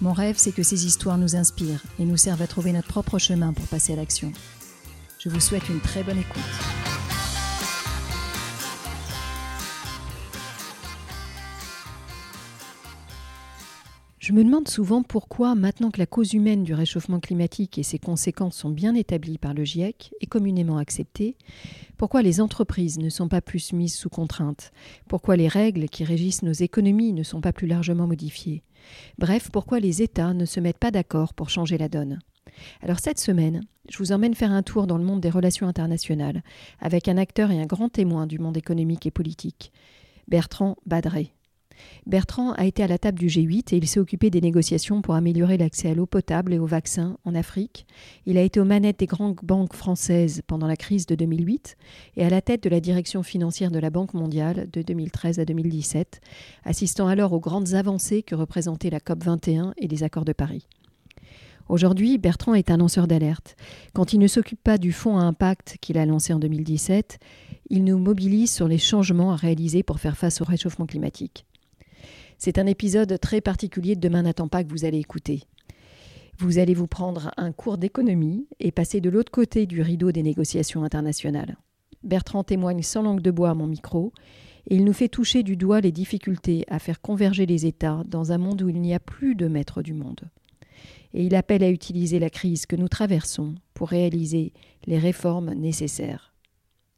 Mon rêve, c'est que ces histoires nous inspirent et nous servent à trouver notre propre chemin pour passer à l'action. Je vous souhaite une très bonne écoute. Je me demande souvent pourquoi, maintenant que la cause humaine du réchauffement climatique et ses conséquences sont bien établies par le GIEC et communément acceptées, pourquoi les entreprises ne sont pas plus mises sous contrainte, pourquoi les règles qui régissent nos économies ne sont pas plus largement modifiées, bref, pourquoi les États ne se mettent pas d'accord pour changer la donne? Alors cette semaine, je vous emmène faire un tour dans le monde des relations internationales avec un acteur et un grand témoin du monde économique et politique, Bertrand Badré. Bertrand a été à la table du G8 et il s'est occupé des négociations pour améliorer l'accès à l'eau potable et aux vaccins en Afrique. Il a été aux manettes des grandes banques françaises pendant la crise de 2008 et à la tête de la direction financière de la Banque mondiale de 2013 à 2017, assistant alors aux grandes avancées que représentaient la COP 21 et les accords de Paris. Aujourd'hui, Bertrand est un lanceur d'alerte. Quand il ne s'occupe pas du fonds à impact qu'il a lancé en 2017, il nous mobilise sur les changements à réaliser pour faire face au réchauffement climatique. C'est un épisode très particulier de Demain n'attend pas que vous allez écouter. Vous allez vous prendre un cours d'économie et passer de l'autre côté du rideau des négociations internationales. Bertrand témoigne sans langue de bois à mon micro et il nous fait toucher du doigt les difficultés à faire converger les États dans un monde où il n'y a plus de maître du monde. Et il appelle à utiliser la crise que nous traversons pour réaliser les réformes nécessaires.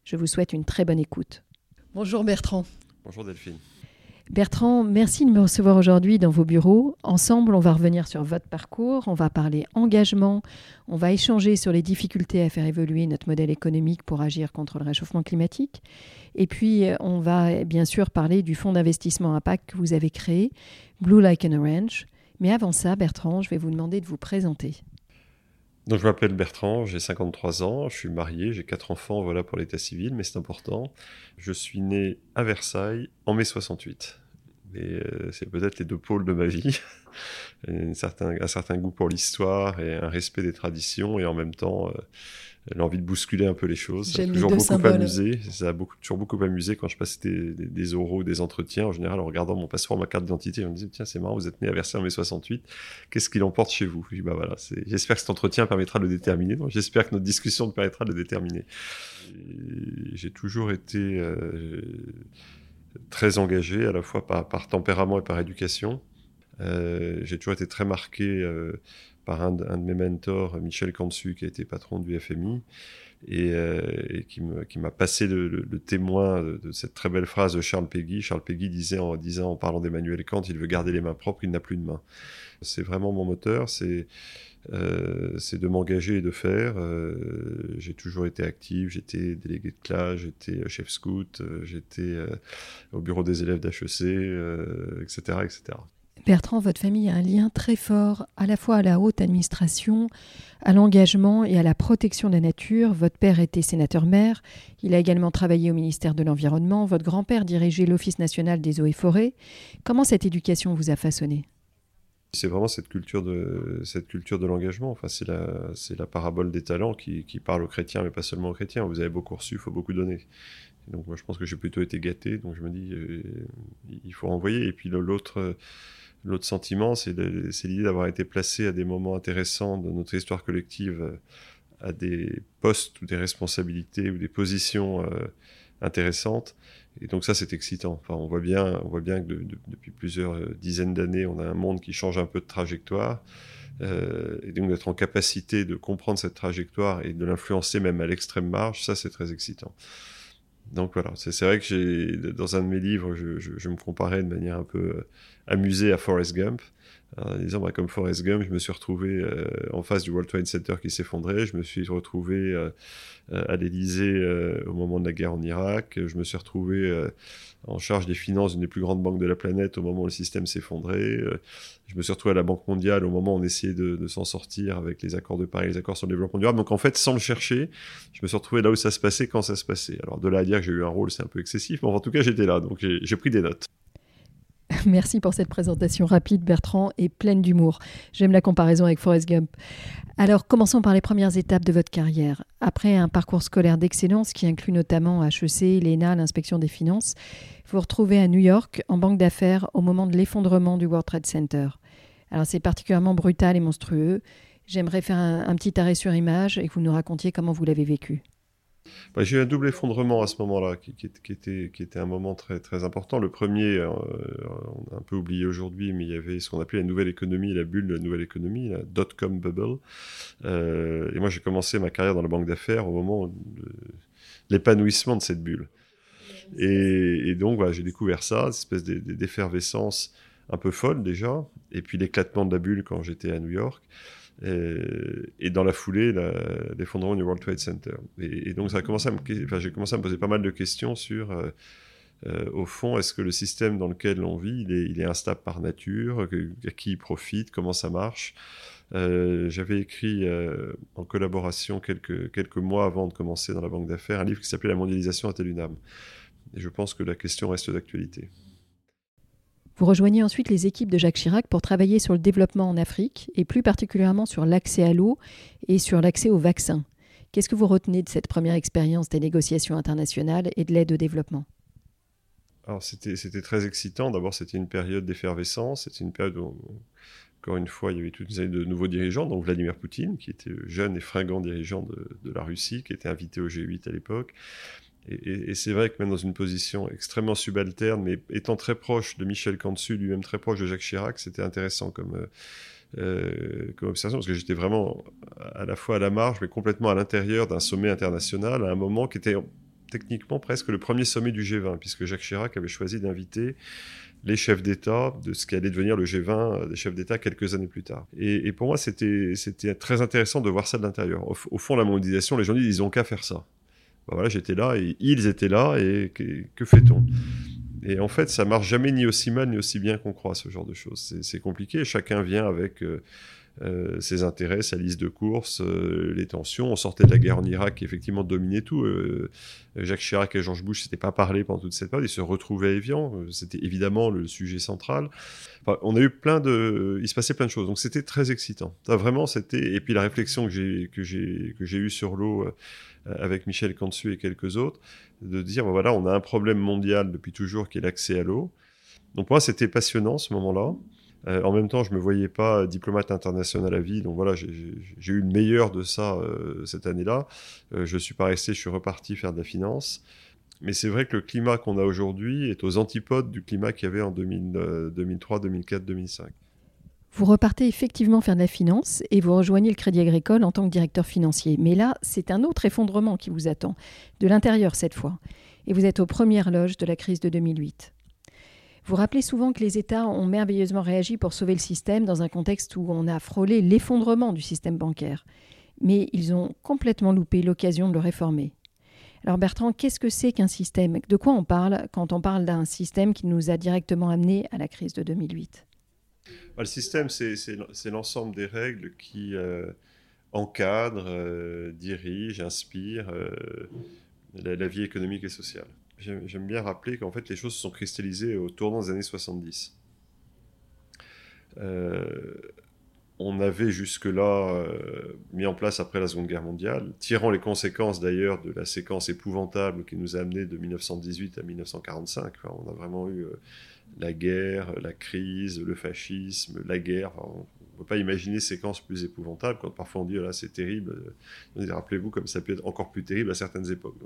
Je vous souhaite une très bonne écoute. Bonjour Bertrand. Bonjour Delphine. Bertrand, merci de me recevoir aujourd'hui dans vos bureaux. Ensemble, on va revenir sur votre parcours, on va parler engagement, on va échanger sur les difficultés à faire évoluer notre modèle économique pour agir contre le réchauffement climatique. Et puis, on va bien sûr parler du fonds d'investissement impact que vous avez créé, Blue Like an Orange. Mais avant ça, Bertrand, je vais vous demander de vous présenter. Donc, je m'appelle Bertrand, j'ai 53 ans, je suis marié, j'ai quatre enfants, voilà pour l'état civil, mais c'est important. Je suis né à Versailles en mai 68. Et euh, c'est peut-être les deux pôles de ma vie. un, certain, un certain goût pour l'histoire et un respect des traditions, et en même temps, euh, l'envie de bousculer un peu les choses. Ça a toujours beaucoup amusé. Ça a beaucoup, toujours beaucoup amusé quand je passais des, des, oraux, des entretiens. En général, en regardant mon passeport, ma carte d'identité, on me disait tiens, c'est marrant, vous êtes né à Versailles en mai 68. Qu'est-ce qu'il emporte chez vous? Je dis bah voilà. J'espère que cet entretien permettra de le déterminer. J'espère que notre discussion permettra de le déterminer. J'ai toujours été euh, très engagé, à la fois par, par tempérament et par éducation. Euh, j'ai toujours été très marqué euh, par un, de mes mentors, Michel Cansu, qui a été patron du FMI, et, euh, qui m'a passé le, témoin de, cette très belle phrase de Charles Péguy. Charles Péguy disait en, disant, en parlant d'Emmanuel Kant, il veut garder les mains propres, il n'a plus de mains. C'est vraiment mon moteur, c'est euh, de m'engager et de faire. Euh, j'ai toujours été actif, j'étais délégué de classe, j'étais chef scout, euh, j'étais au bureau des élèves d'HEC, etc., etc. Bertrand, votre famille a un lien très fort à la fois à la haute administration, à l'engagement et à la protection de la nature. Votre père était sénateur-maire, il a également travaillé au ministère de l'Environnement, votre grand-père dirigeait l'Office national des eaux et forêts. Comment cette éducation vous a façonné? C'est vraiment cette culture de, cette culture de l'engagement. Enfin, c'est la, parabole des talents qui, parle aux chrétiens, mais pas seulement aux chrétiens. Vous avez beaucoup reçu, il faut beaucoup donner. donc, moi, je pense que j'ai plutôt été gâté. Donc, je me dis, euh, il faut envoyer. Et puis, l'autre, l'autre sentiment, c'est, l'idée d'avoir été placé à des moments intéressants de notre histoire collective, à des postes ou des responsabilités ou des positions euh, intéressantes et donc ça, c'est excitant. Enfin, on voit bien, on voit bien que depuis plusieurs euh, dizaines d'années, on a un monde qui change un peu de trajectoire. Euh, et donc d'être en capacité de comprendre cette trajectoire et de l'influencer même à l'extrême marge, ça c'est très excitant. Donc voilà, c'est vrai que dans un de mes livres, je, me comparais de manière un peu euh, amusée à Forrest Gump. En disant, bah, comme Forrest Gump, je me suis retrouvé en face du World Trade Center qui s'effondrait. Je me suis retrouvé à l'Élysée au moment de la guerre en Irak. Je me suis retrouvé en charge des finances d'une des plus grandes banques de la planète au moment où le système s'effondrait. Je me suis retrouvé à la Banque mondiale au moment où on essayait de, de s'en sortir avec les accords de Paris, les accords sur le développement durable. Donc en fait, sans le chercher, je me suis retrouvé là où ça se passait quand ça se passait. Alors de là à dire que j'ai eu un rôle, c'est un peu excessif, mais en tout cas, j'étais là, donc j'ai pris des notes. Merci pour cette présentation rapide, Bertrand, et pleine d'humour. J'aime la comparaison avec Forrest Gump. Alors, commençons par les premières étapes de votre carrière. Après un parcours scolaire d'excellence qui inclut notamment HEC, l'ENA, l'inspection des finances, vous vous retrouvez à New York en banque d'affaires au moment de l'effondrement du World Trade Center. Alors, c'est particulièrement brutal et monstrueux. J'aimerais faire un, petit arrêt sur image et que vous nous racontiez comment vous l'avez vécu. Bah, j'ai eu un double effondrement à ce moment-là, qui, était, un moment très, très important. Le premier, euh, on a un peu oublié aujourd'hui, mais il y avait ce qu'on appelait la nouvelle économie, la bulle de la nouvelle économie, la dot-com bubble. Euh, et moi, j'ai commencé ma carrière dans la banque d'affaires au moment de l'épanouissement de cette bulle. Et, donc, j'ai découvert ça, cette espèce d'effervescence un peu folle déjà, et puis l'éclatement de la bulle quand j'étais à New York. Et, dans la foulée, l'effondrement du World Trade Center. Et, donc, j'ai commencé à me poser pas mal de questions sur, euh, euh, au fond, est-ce que le système dans lequel on vit, il est, instable par nature À qui il profite Comment ça marche? Euh, J'avais écrit en collaboration quelques, mois avant de commencer dans la banque d'affaires un livre qui s'appelait La mondialisation à âme? Et je pense que la question reste d'actualité. Vous rejoignez ensuite les équipes de Jacques Chirac pour travailler sur le développement en Afrique et plus particulièrement sur l'accès à l'eau et sur l'accès aux vaccins. Qu'est-ce que vous retenez de cette première expérience des négociations internationales et de l'aide au développement? C'était, très excitant. D'abord, c'était une période d'effervescence. C'était une période où, encore une fois, il y avait toute une série de nouveaux dirigeants, dont Vladimir Poutine, qui était jeune et fringant dirigeant de la Russie, qui était invité au G8 à l'époque. Et, c'est vrai que même dans une position extrêmement subalterne, mais étant très proche de Michel Cantu, lui-même très proche de Jacques Chirac, c'était intéressant comme, euh, euh, comme observation, parce que j'étais vraiment à la fois à la marge, mais complètement à l'intérieur d'un sommet international, à un moment qui était techniquement presque le premier sommet du G20, puisque Jacques Chirac avait choisi d'inviter les chefs d'État de ce qui allait devenir le G20 euh, des chefs d'État quelques années plus tard. Et, pour moi, c'était très intéressant de voir ça de l'intérieur. Au, au, fond, la mondialisation, les gens disent ils ont qu'à faire ça. Bah voilà, j'étais là et ils étaient là et que, fait-on? Et en fait, ça marche jamais ni aussi mal ni aussi bien qu'on croit ce genre de choses. C'est compliqué. Chacun vient avec euh, euh, ses intérêts, sa liste de courses, euh, les tensions. On sortait de la guerre en Irak qui effectivement dominait tout. Jacques Chirac et George Bush s'étaient pas parlé pendant toute cette période. Ils se retrouvaient à Evian. C'était évidemment le sujet central. on a eu plein de, il se passait plein de choses. Donc c'était très excitant. vraiment, c'était. Et puis la réflexion que j'ai que j'ai que j'ai eue sur l'eau avec Michel Cantu et quelques autres, de dire voilà, on a un problème mondial depuis toujours qui est l'accès à l'eau. Donc pour moi, c'était passionnant ce moment-là. Euh, en même temps, je me voyais pas diplomate international à vie, donc voilà, j'ai eu le meilleur de ça euh, cette année-là. Euh, je suis pas resté, je suis reparti faire de la finance. Mais c'est vrai que le climat qu'on a aujourd'hui est aux antipodes du climat qu'il y avait en 2003, 2004, 2005. Vous repartez effectivement faire de la finance et vous rejoignez le Crédit Agricole en tant que directeur financier. Mais là, c'est un autre effondrement qui vous attend, de l'intérieur cette fois. Et vous êtes aux premières loges de la crise de 2008. Vous rappelez souvent que les États ont merveilleusement réagi pour sauver le système dans un contexte où on a frôlé l'effondrement du système bancaire. Mais ils ont complètement loupé l'occasion de le réformer. Alors Bertrand, qu'est-ce que c'est qu'un système? De quoi on parle quand on parle d'un système qui nous a directement amenés à la crise de 2008 bah, Le système, c'est l'ensemble des règles qui euh, encadrent, euh, dirigent, inspirent euh, la vie économique et sociale j'aime bien rappeler qu'en fait les choses se sont cristallisées au tournant des années 70. Euh, on avait jusque-là euh, mis en place après la Seconde Guerre mondiale, tirant les conséquences d'ailleurs de la séquence épouvantable qui nous a amené de 1918 à 1945. on a vraiment eu la guerre, la crise, le fascisme, la guerre. on ne peut pas imaginer séquence plus épouvantable quand parfois on dit là c'est terrible. Rappelez-vous comme ça peut être encore plus terrible à certaines époques.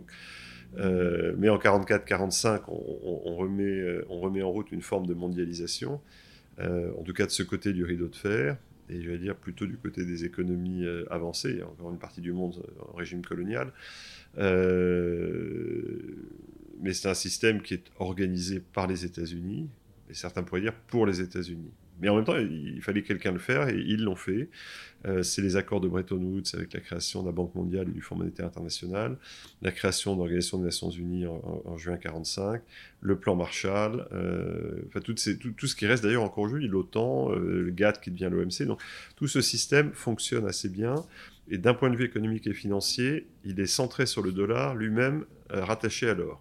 Euh, mais en 44-45, on, remet, euh, on remet en route une forme de mondialisation, euh, en tout cas de ce côté du rideau de fer, et je vais dire plutôt du côté des économies avancées, encore une partie du monde en régime colonial. Mais c'est un système qui est organisé par les États-Unis, et certains pourraient dire pour les États-Unis. Mais en même temps, il fallait quelqu'un le faire et ils l'ont fait. Euh, c'est les accords de Bretton Woods avec la création de la Banque mondiale et du Fonds monétaire international, la création de l'Organisation des Nations Unies en, juin 1945, le plan Marshall, euh, enfin tout, ce qui reste d'ailleurs encore aujourd'hui, l'OTAN, euh, le GATT qui devient l'OMC. Donc tout ce système fonctionne assez bien. Et d'un point de vue économique et financier, il est centré sur le dollar, lui-même rattaché à l'or.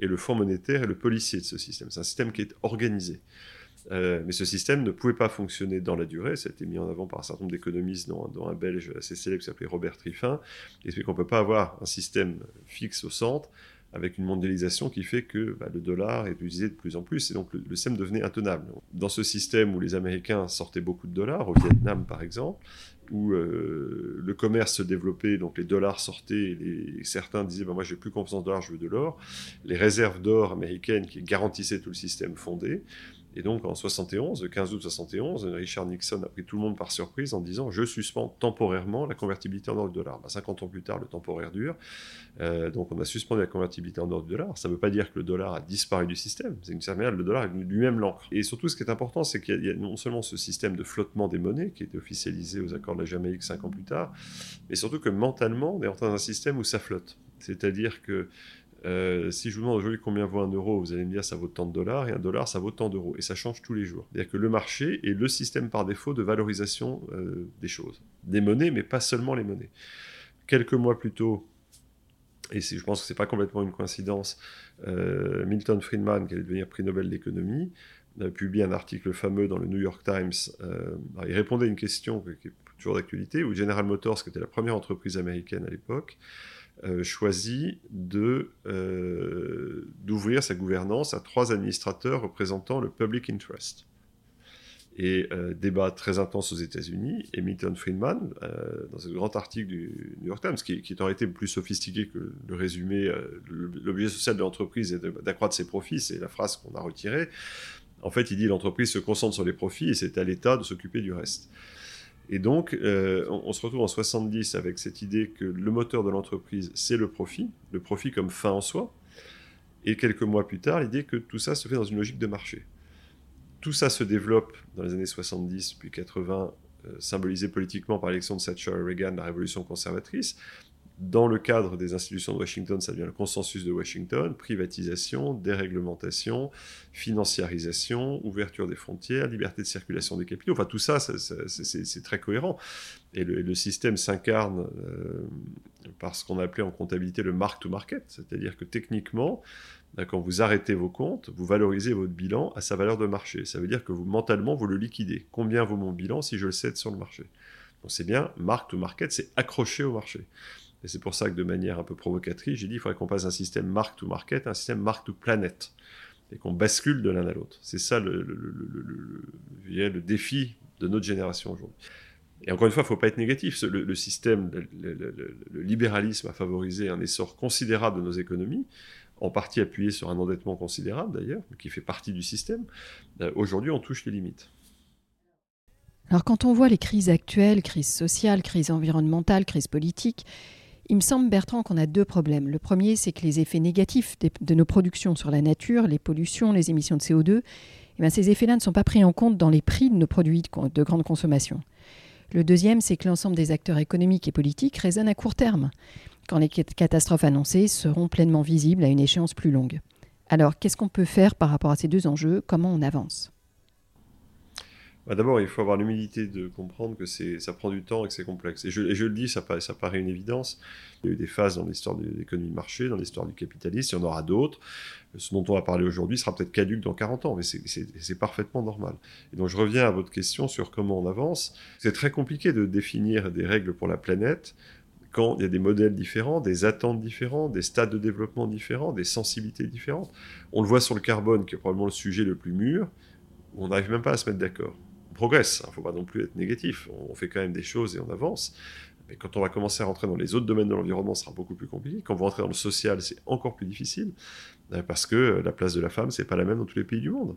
Et le Fonds monétaire est le policier de ce système. C'est un système qui est organisé. Euh, mais ce système ne pouvait pas fonctionner dans la durée. Ça a été mis en avant par un certain nombre d'économistes, dont, un Belge assez célèbre qui s'appelait Robert Triffin. Il explique qu'on ne peut pas avoir un système fixe au centre avec une mondialisation qui fait que bah, le dollar est utilisé de plus en plus et donc le, système devenait intenable. Dans ce système où les Américains sortaient beaucoup de dollars, au Vietnam par exemple, où euh, le commerce se développait, donc les dollars sortaient, et, certains disaient bah, Moi, j'ai plus confiance en dollars, je veux de l'or. Les réserves d'or américaines qui garantissaient tout le système fondé. Et donc en 71, le 15 août 71, Richard Nixon a pris tout le monde par surprise en disant je suspends temporairement la convertibilité en or du dollar. 50 ans plus tard, le temporaire dure. Euh, donc on a suspendu la convertibilité en or du dollar. Ça ne veut pas dire que le dollar a disparu du système. C'est une certaine le dollar est lui-même l'encre. Et surtout, ce qui est important, c'est qu'il y, a non seulement ce système de flottement des monnaies qui été officialisé aux accords de la Jamaïque 5 ans plus tard, mais surtout que mentalement, on est en train d'un système où ça flotte. C'est-à-dire que euh, si je vous demande aujourd'hui combien vaut un euro, vous allez me dire ça vaut tant de dollars, et un dollar ça vaut tant d'euros. Et ça change tous les jours. C'est-à-dire que le marché est le système par défaut de valorisation euh, des choses. Des monnaies, mais pas seulement les monnaies. Quelques mois plus tôt, et je pense que ce n'est pas complètement une coïncidence, euh, Milton Friedman, qui allait devenir prix Nobel d'économie, a publié un article fameux dans le New York Times. il répondait à une question qui est toujours d'actualité, où General Motors, qui était la première entreprise américaine à l'époque, euh, choisi de, euh, d'ouvrir sa gouvernance à trois administrateurs représentant le public interest. Et euh, débat très intense aux États-Unis, et Milton Friedman, dans ce grand article du New York Times, qui, qui est en réalité plus sophistiqué que le résumé, l'objet social de l'entreprise est d'accroître ses profits, c'est la phrase qu'on a retirée. En fait, il dit l'entreprise se concentre sur les profits et c'est à l'État de s'occuper du reste. Et donc, euh, on, se retrouve en 70 avec cette idée que le moteur de l'entreprise, c'est le profit, le profit comme fin en soi. Et quelques mois plus tard, l'idée que tout ça se fait dans une logique de marché. Tout ça se développe dans les années 70 puis 80, euh, symbolisé politiquement par l'élection de Thatcher et Reagan, la révolution conservatrice. Dans le cadre des institutions de Washington, ça devient le consensus de Washington, privatisation, déréglementation, financiarisation, ouverture des frontières, liberté de circulation des capitaux. Enfin, tout ça, c'est très cohérent. Et le, système s'incarne euh, par ce qu'on appelait en comptabilité le mark-to-market, c'est-à-dire que techniquement, ben, quand vous arrêtez vos comptes, vous valorisez votre bilan à sa valeur de marché. Ça veut dire que vous, mentalement, vous le liquidez. Combien vaut mon bilan si je le cède sur le marché? Donc c'est bien, mark-to-market, c'est accroché au marché. Et c'est pour ça que de manière un peu provocatrice, j'ai dit qu'il faudrait qu'on passe d'un système mark to market à un système mark to planet. Et qu'on bascule de l'un à l'autre. C'est ça le, défi de notre génération aujourd'hui. Et encore une fois, il ne faut pas être négatif. Le, système, le, libéralisme a favorisé un essor considérable de nos économies, en partie appuyé sur un endettement considérable d'ailleurs, qui fait partie du système. Euh, aujourd'hui, on touche les limites. Alors quand on voit les crises actuelles, crise sociale, crise environnementale, crise politique, il me semble, Bertrand, qu'on a deux problèmes. Le premier, c'est que les effets négatifs de nos productions sur la nature, les pollutions, les émissions de CO2, eh ces effets-là ne sont pas pris en compte dans les prix de nos produits de grande consommation. Le deuxième, c'est que l'ensemble des acteurs économiques et politiques raisonnent à court terme, quand les catastrophes annoncées seront pleinement visibles à une échéance plus longue. Alors, qu'est-ce qu'on peut faire par rapport à ces deux enjeux? Comment on avance? Bah, d'abord, il faut avoir l'humilité de comprendre que ça prend du temps et que c'est complexe. Et je, le dis, ça ça paraît une évidence. Il y a eu des phases dans l'histoire de l'économie de marché, dans l'histoire du capitalisme, il y en aura d'autres. Ce dont on va parler aujourd'hui sera peut-être caduque dans 40 ans, mais c'est parfaitement normal. Et donc je reviens à votre question sur comment on avance. C'est très compliqué de définir des règles pour la planète quand il y a des modèles différents, des attentes différentes, des stades de développement différents, des sensibilités différentes. On le voit sur le carbone, qui est probablement le sujet le plus mûr, on n'arrive même pas à se mettre d'accord progresse. Il hein, ne faut pas non plus être négatif. On fait quand même des choses et on avance. Mais quand on va commencer à rentrer dans les autres domaines de l'environnement, ce sera beaucoup plus compliqué. Quand on va rentrer dans le social, c'est encore plus difficile. Euh, parce que euh, la place de la femme, c'est pas la même dans tous les pays du monde.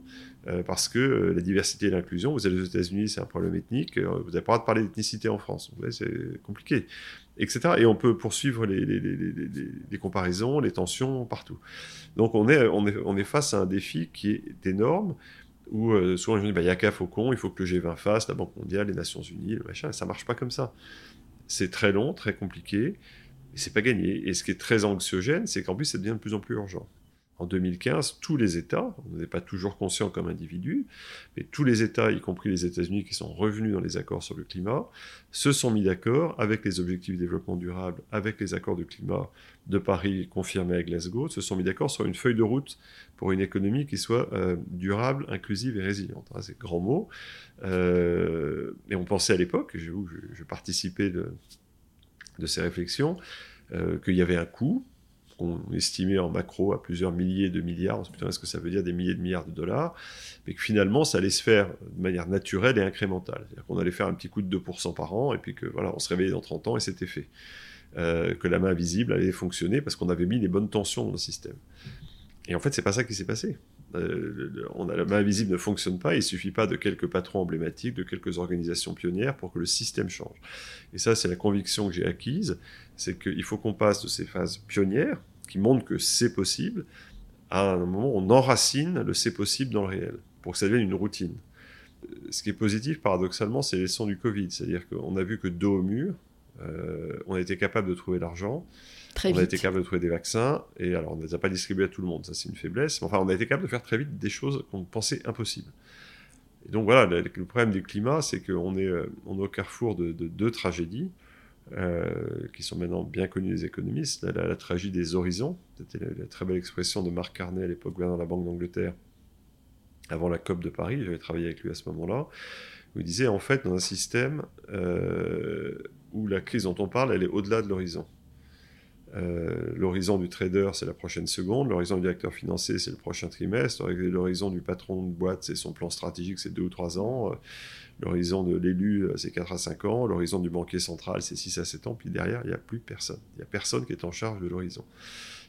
Euh, parce que la diversité et l'inclusion, vous allez aux États-Unis, c'est un problème ethnique. Vous n'avez pas le droit de parler d'ethnicité en France. C'est compliqué. Etc. Et on peut poursuivre les, comparaisons, les tensions partout. Donc on est face à un défi qui est énorme où euh, souvent je me dis, bah, il n'y a qu'à Faucon, il faut que le G20 fasse, la Banque mondiale, les Nations Unies, le machin, ça marche pas comme ça. C'est très long, très compliqué, et c'est pas gagné. Et ce qui est très anxiogène, c'est qu'en plus, ça devient de plus en plus urgent en 2015, tous les États, on n'est pas toujours conscient comme individu, mais tous les États, y compris les États-Unis qui sont revenus dans les accords sur le climat, se sont mis d'accord avec les objectifs de développement durable, avec les accords de climat de Paris confirmés à Glasgow, se sont mis d'accord sur une feuille de route pour une économie qui soit euh, durable, inclusive et résiliente. Ah, c'est grand mot. Euh, et on pensait à l'époque, je, je, participais de, de ces réflexions, euh, qu'il y avait un coût qu'on estimait en macro à plusieurs milliers de milliards, on se dit, est-ce que ça veut dire des milliers de milliards de dollars, mais que finalement ça allait se faire de manière naturelle et incrémentale. C'est-à-dire qu'on allait faire un petit coup de 2% par an, et puis que voilà, on se réveillait dans 30 ans et c'était fait. Euh, que la main invisible allait fonctionner parce qu'on avait mis les bonnes tensions dans le système. Et en fait, c'est pas ça qui s'est passé. Euh, on a, la main invisible ne fonctionne pas, il suffit pas de quelques patrons emblématiques, de quelques organisations pionnières pour que le système change. Et ça, c'est la conviction que j'ai acquise, c'est qu'il faut qu'on passe de ces phases pionnières, qui montre que c'est possible, à un moment, on enracine le c'est possible dans le réel, pour que ça devienne une routine. Ce qui est positif, paradoxalement, c'est les leçons du Covid. C'est-à-dire qu'on a vu que dos au mur, euh, on a été capable de trouver l'argent, on a été capable de trouver des vaccins, et alors on ne les a pas distribués à tout le monde, ça c'est une faiblesse, mais enfin on a été capable de faire très vite des choses qu'on pensait impossibles. Et donc voilà, le, problème du climat, c'est qu'on est, euh, on est au carrefour de deux tragédies. Euh, qui sont maintenant bien connus des économistes, la, tragédie des horizons, c'était la, très belle expression de Marc Carnet à l'époque gouverneur de la Banque d'Angleterre, avant la COP de Paris, j'avais travaillé avec lui à ce moment-là, où il disait en fait dans un système euh, où la crise dont on parle, elle est au-delà de l'horizon. Euh, l'horizon du trader, c'est la prochaine seconde. L'horizon du directeur financier, c'est le prochain trimestre. L'horizon du patron de boîte, c'est son plan stratégique, c'est deux ou trois ans. L'horizon de l'élu, c'est 4 à 5 ans. L'horizon du banquier central, c'est 6 à 7 ans. Puis derrière, il n'y a plus personne. Il n'y a personne qui est en charge de l'horizon.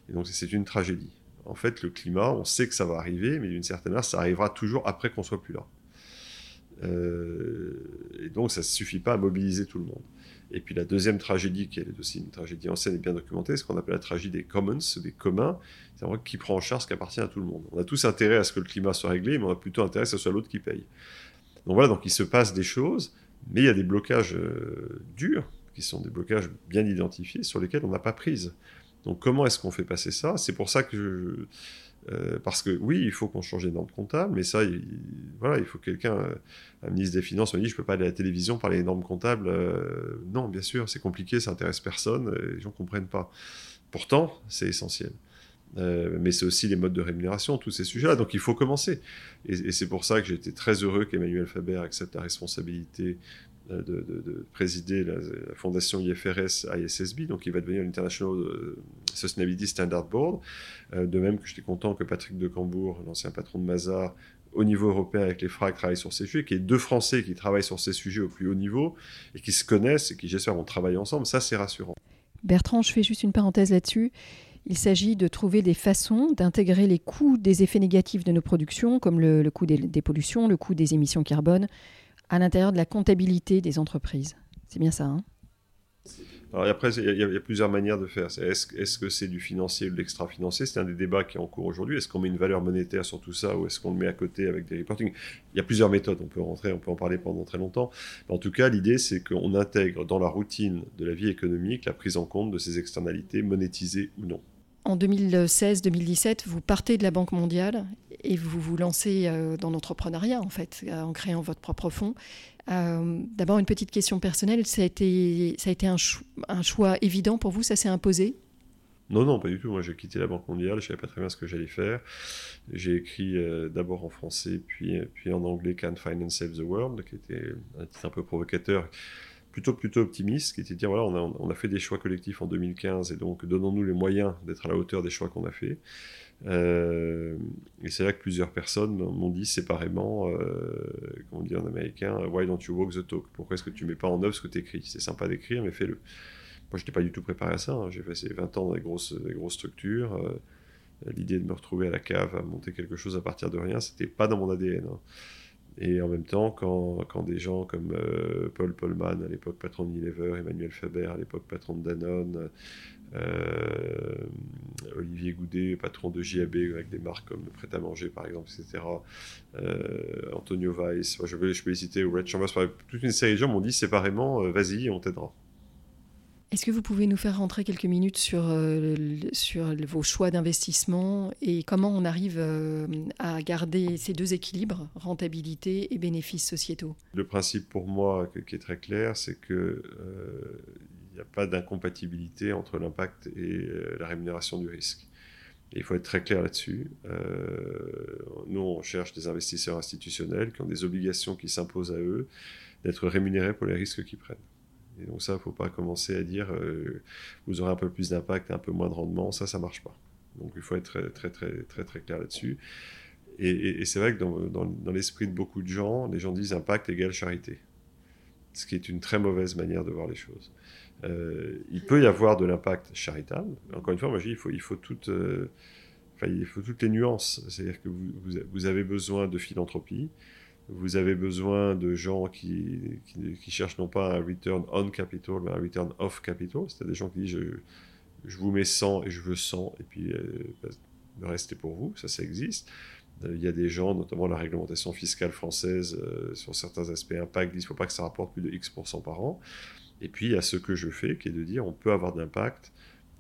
Et donc, c'est une tragédie. En fait, le climat, on sait que ça va arriver, mais d'une certaine manière, ça arrivera toujours après qu'on soit plus là. Euh, et donc, ça ne suffit pas à mobiliser tout le monde. Et puis la deuxième tragédie, qui est aussi une tragédie ancienne et bien documentée, c'est ce qu'on appelle la tragédie des commons, des communs. C'est vrai qui prend en charge ce qui appartient à tout le monde. On a tous intérêt à ce que le climat soit réglé, mais on a plutôt intérêt à ce que ce soit l'autre qui paye. Donc voilà, donc il se passe des choses, mais il y a des blocages euh, durs, qui sont des blocages bien identifiés, sur lesquels on n'a pas prise. Donc comment est-ce qu'on fait passer ça? C'est pour ça que je... Euh, parce que oui, il faut qu'on change les normes comptables, mais ça, il, voilà, il faut quelqu'un, euh, un ministre des Finances me dit, je peux pas aller à la télévision parler des normes comptables. non, bien sûr, c'est compliqué, ça intéresse personne, les gens comprennent pas. Pourtant, c'est essentiel. Euh, mais c'est aussi les modes de rémunération, tous ces sujets-là. Donc il faut commencer. Et, c'est pour ça que j'ai été très heureux qu'Emmanuel Faber accepte la responsabilité euh, de, présider la, fondation IFRS ISSB, donc il va devenir l'International euh, Sustainability Standard Board. de même que j'étais content que Patrick de Cambourg, l'ancien patron de Mazar, au niveau européen avec les FRAC travaillent sur ces sujets, qu'il y ait deux Français qui travaillent sur ces sujets au plus haut niveau et qui se connaissent et qui, j'espère, vont travailler ensemble, ça c'est rassurant. Bertrand, je fais juste une parenthèse là-dessus. Il s'agit de trouver des façons d'intégrer les coûts des effets négatifs de nos productions, comme le, coût des, pollutions, le coût des émissions carbone, à l'intérieur de la comptabilité des entreprises. C'est bien ça, hein? Alors après, il y, a plusieurs manières de faire. Est-ce que c'est du financier ou de l'extra-financier? C'est un des débats qui est en cours aujourd'hui. Est-ce qu'on met une valeur monétaire sur tout ça ou est-ce qu'on le met à côté avec des reporting Il y a plusieurs méthodes. On peut rentrer, on peut en parler pendant très longtemps. en tout cas, l'idée, c'est qu'on intègre dans la routine de la vie économique la prise en compte de ces externalités monétisées ou non en 2016-2017, vous partez de la Banque mondiale et vous vous lancez euh, dans l'entrepreneuriat, en fait, euh, en créant votre propre fonds. Euh, d'abord, une petite question personnelle. Ça a été, ça a été un, choix évident pour vous Ça s'est imposé? Non, non, pas du tout. Moi, j'ai quitté la Banque mondiale, je ne savais pas très bien ce que j'allais faire. J'ai écrit d'abord en français, puis, puis en anglais Can Finance Save the World, qui était un titre un peu provocateur, plutôt plutôt optimiste, qui était de dire voilà, on a, fait des choix collectifs en 2015 et donc donnons-nous les moyens d'être à la hauteur des choix qu'on a fait. Euh, et c'est là que plusieurs personnes m'ont dit séparément, euh, comme on dit en américain, Why don't you walk the talk? Pourquoi est-ce que tu mets pas en œuvre ce que tu écris C'est sympa d'écrire, mais fais-le. Moi, je n'étais pas du tout préparé à ça. Hein. J'ai passé 20 ans dans des grosses, grosses structures. Euh, l'idée de me retrouver à la cave, à monter quelque chose à partir de rien, c'était pas dans mon ADN. Hein. Et en même temps, quand, quand des gens comme euh, Paul Polman, à l'époque patron de Unilever, Emmanuel Faber, à l'époque patron de Danone, Olivier Goudet, patron de JAB avec des marques comme Prêt à manger par exemple, etc. Antonio Weiss, je, vais, je peux hésiter, ou Red Chambers, toute une série de gens m'ont dit séparément, vas-y, on t'aidera. Est-ce que vous pouvez nous faire rentrer quelques minutes sur, euh, sur vos choix d'investissement et comment on arrive euh, à garder ces deux équilibres, rentabilité et bénéfices sociétaux? Le principe pour moi qui est très clair, c'est euh, n'y a pas d'incompatibilité entre l'impact et la rémunération du risque. Il faut être très clair là-dessus. nous, on cherche des investisseurs institutionnels qui ont des obligations qui s'imposent à eux d'être rémunérés pour les risques qu'ils prennent. Et donc ça, il ne faut pas commencer à dire euh, vous aurez un peu plus d'impact un peu moins de rendement. Ça, ça ne marche pas. Donc il faut être très très très très, très clair là-dessus. Et, c'est vrai que dans, dans, l'esprit de beaucoup de gens, les gens disent impact égale charité. Ce qui est une très mauvaise manière de voir les choses. Euh, il peut y avoir de l'impact charitable. Encore une fois, moi je dis il faut, toutes... Euh, il faut toutes les nuances. C'est-à-dire que vous, vous, avez besoin de philanthropie, vous avez besoin de gens qui, qui, cherchent non pas un return on capital, mais un return off capital. C'est des gens qui disent je, je, vous mets 100 et je veux 100, et puis euh, bah, le reste est pour vous. Ça, ça existe. Euh, il y a des gens, notamment la réglementation fiscale française, euh, sur certains aspects impact, disent qu'il ne faut pas que ça rapporte plus de X% par an. Et puis, il y a ce que je fais, qui est de dire on peut avoir d'impact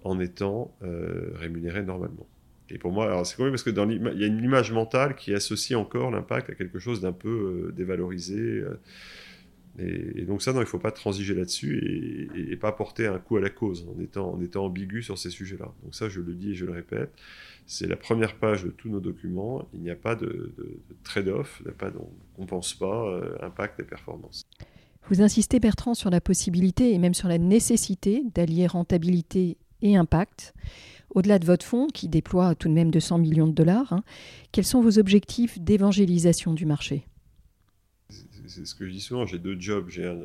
en étant rémunéré normalement. Et pour moi, c'est quand parce que dans y a une image mentale qui associe encore l'impact à quelque chose d'un peu euh, dévalorisé. Euh, et, donc ça, non, il ne faut pas transiger là-dessus et, pas porter un coup à la cause en étant, en ambigu sur ces sujets-là. Donc ça, je le dis et je le répète, c'est la première page de tous nos documents. Il n'y a pas de, trade-off, on ne pense pas euh, impact et performance. Vous insistez, Bertrand, sur la possibilité et même sur la nécessité d'allier rentabilité et impact. Au-delà de votre fonds, qui déploie tout de même 200 millions de dollars, hein, quels sont vos objectifs d'évangélisation du marché? C'est ce que je dis souvent, j'ai deux jobs. J'ai un,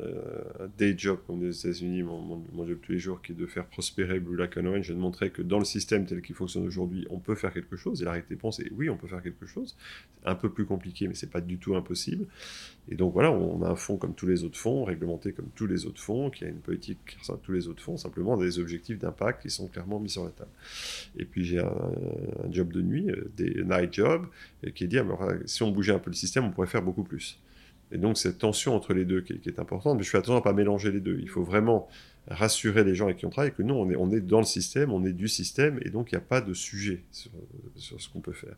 day job comme aux États-Unis, mon, job tous les jours, qui est de faire prospérer Blue Lac Orange. Je de montrer que dans le système tel qu'il fonctionne aujourd'hui, on peut faire quelque chose. Et la réponse est oui, on peut faire quelque chose. C'est un peu plus compliqué, mais c'est pas du tout impossible. Et donc voilà, on a un fonds comme tous les autres fonds, réglementé comme tous les autres fonds, qui a une politique comme tous les autres fonds, simplement des objectifs d'impact qui sont clairement mis sur la table. Et puis j'ai un, job de nuit, euh, des night job, qui est dire, si on bougeait un peu le système, on pourrait faire beaucoup plus. Et donc cette tension entre les deux qui est, importante, mais je fais attention à ne pas mélanger les deux. Il faut vraiment rassurer les gens avec qui on travaille que non, on est, on est dans le système, on est du système, et donc il n'y a pas de sujet sur, ce qu'on peut faire.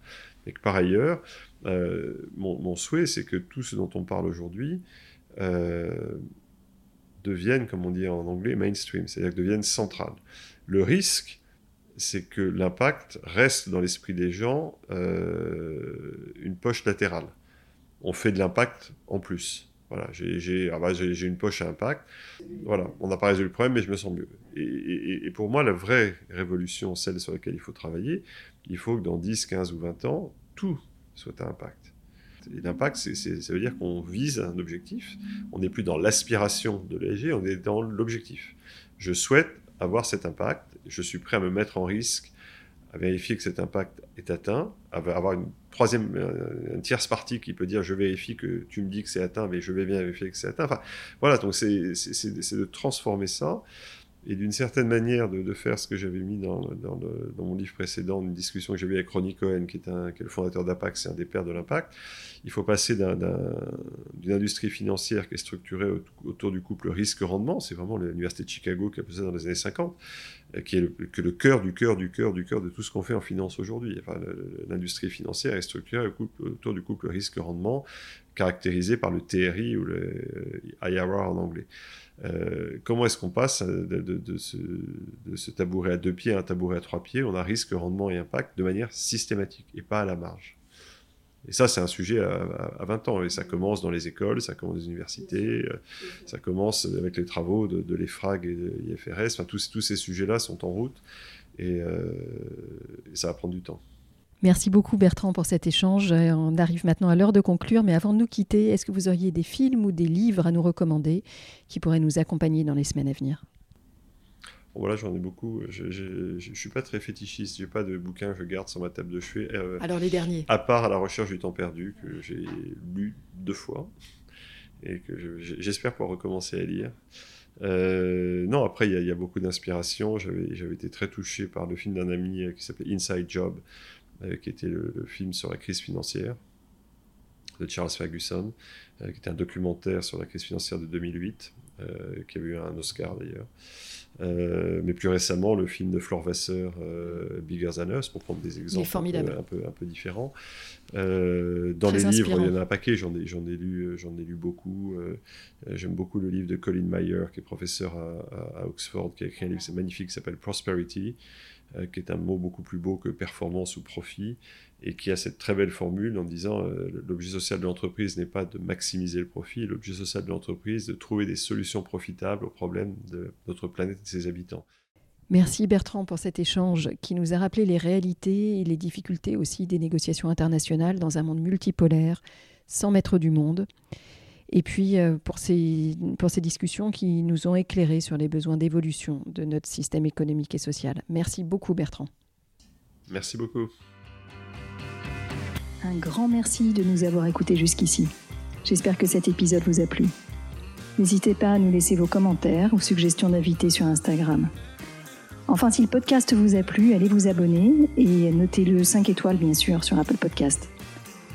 Et que par ailleurs, euh, mon, souhait, c'est que tout ce dont on parle aujourd'hui euh, devienne, comme on dit en anglais, mainstream, c'est-à-dire devienne central. Le risque, c'est que l'impact reste dans l'esprit des gens euh, une poche latérale on fait de l'impact en plus. Voilà, j'ai une poche à impact. Voilà, on n'a pas résolu le problème, mais je me sens mieux. Et, pour moi, la vraie révolution, celle sur laquelle il faut travailler, il faut que dans 10, 15 ou 20 ans, tout soit à impact. Et l'impact, ça veut dire qu'on vise un objectif. On n'est plus dans l'aspiration de l'AG, on est dans l'objectif. Je souhaite avoir cet impact, je suis prêt à me mettre en risque à vérifier que cet impact atteint, avoir une troisième, euh, une tierce partie qui peut dire je vérifie que tu me dis que c'est atteint, mais je vais bien vérifier que c'est atteint. Enfin, voilà, donc c'est de transformer ça et d'une certaine manière de, faire ce que j'avais mis dans, mon livre précédent, une discussion que eue avec Ronnie Cohen, qui est, le fondateur d'Apac, c'est un des pères de l'impact. Il faut passer d'une industrie financière qui est structurée autour du couple risque-rendement, c'est vraiment l'université de Chicago qui a posé dans les années 50, euh, qui est le, que le cœur du cœur du cœur du cœur de tout ce qu'on fait en finance aujourd'hui. L'industrie financière est structurée autour du couple risque-rendement, caractérisé par le TRI ou le euh, IRR en anglais. Euh, comment est-ce qu'on passe de, ce, tabouret à deux pieds à un tabouret à trois pieds? On a risque, rendement et impact de manière systématique et pas à la marge. Et ça, c'est un sujet à, 20 ans. Et ça commence dans les écoles, ça commence dans les universités, euh, ça commence avec les travaux de, l'EFRAG et de l'IFRS. Enfin, tous, tous ces sujets-là sont en route et ça va prendre du temps. Merci beaucoup Bertrand pour cet échange. Euh, on arrive maintenant à l'heure de conclure, mais avant de nous quitter, est-ce que vous auriez des films ou des livres à nous recommander qui pourraient nous accompagner dans les semaines à venir? Voilà, j'en ai beaucoup. Je ne suis pas très fétichiste. J'ai pas de bouquins que je garde sur ma table de chevet. Euh, Alors les derniers. À part à la recherche du temps perdu que j'ai lu deux fois et que j'espère pouvoir recommencer à lire. non, après, il y, a beaucoup d'inspiration. J'avais été très touché par le film d'un ami qui s'appelait Inside Job, qui était le, film sur la crise financière de Charles Ferguson, qui était un documentaire sur la crise financière de 2008, qui avait eu un Oscar d'ailleurs. Euh, mais plus récemment, le film de Flore Vasseur, euh, Bigger Than Us, pour prendre des exemples un peu, un peu, un peu, différents. Euh, dans les livres, il y en a un paquet, j'en ai, ai, lu, j'en ai lu beaucoup. J'aime beaucoup le livre de Colin Mayer, qui est professeur à, à Oxford, qui a écrit un livre magnifique qui s'appelle Prosperity, qui est un mot beaucoup plus beau que performance ou profit, et qui a cette très belle formule en disant euh, l'objet social de l'entreprise n'est pas de maximiser le profit, l'objet social de l'entreprise de trouver des solutions profitables aux problèmes de notre planète et de ses habitants. Merci Bertrand pour cet échange qui nous a rappelé les réalités et les difficultés aussi des négociations internationales dans un monde multipolaire, sans maître du monde. Et puis euh, pour ces, pour ces discussions qui nous ont éclairés sur les besoins d'évolution de notre système économique et social. Merci beaucoup Bertrand. Merci beaucoup. Un grand merci de nous avoir écoutés jusqu'ici. J'espère que cet épisode vous a plu. N'hésitez pas à nous laisser vos commentaires ou suggestions d'invités sur Instagram. Enfin, si le podcast vous a plu, allez vous abonner et notez-le 5 étoiles bien sûr sur Apple Podcast.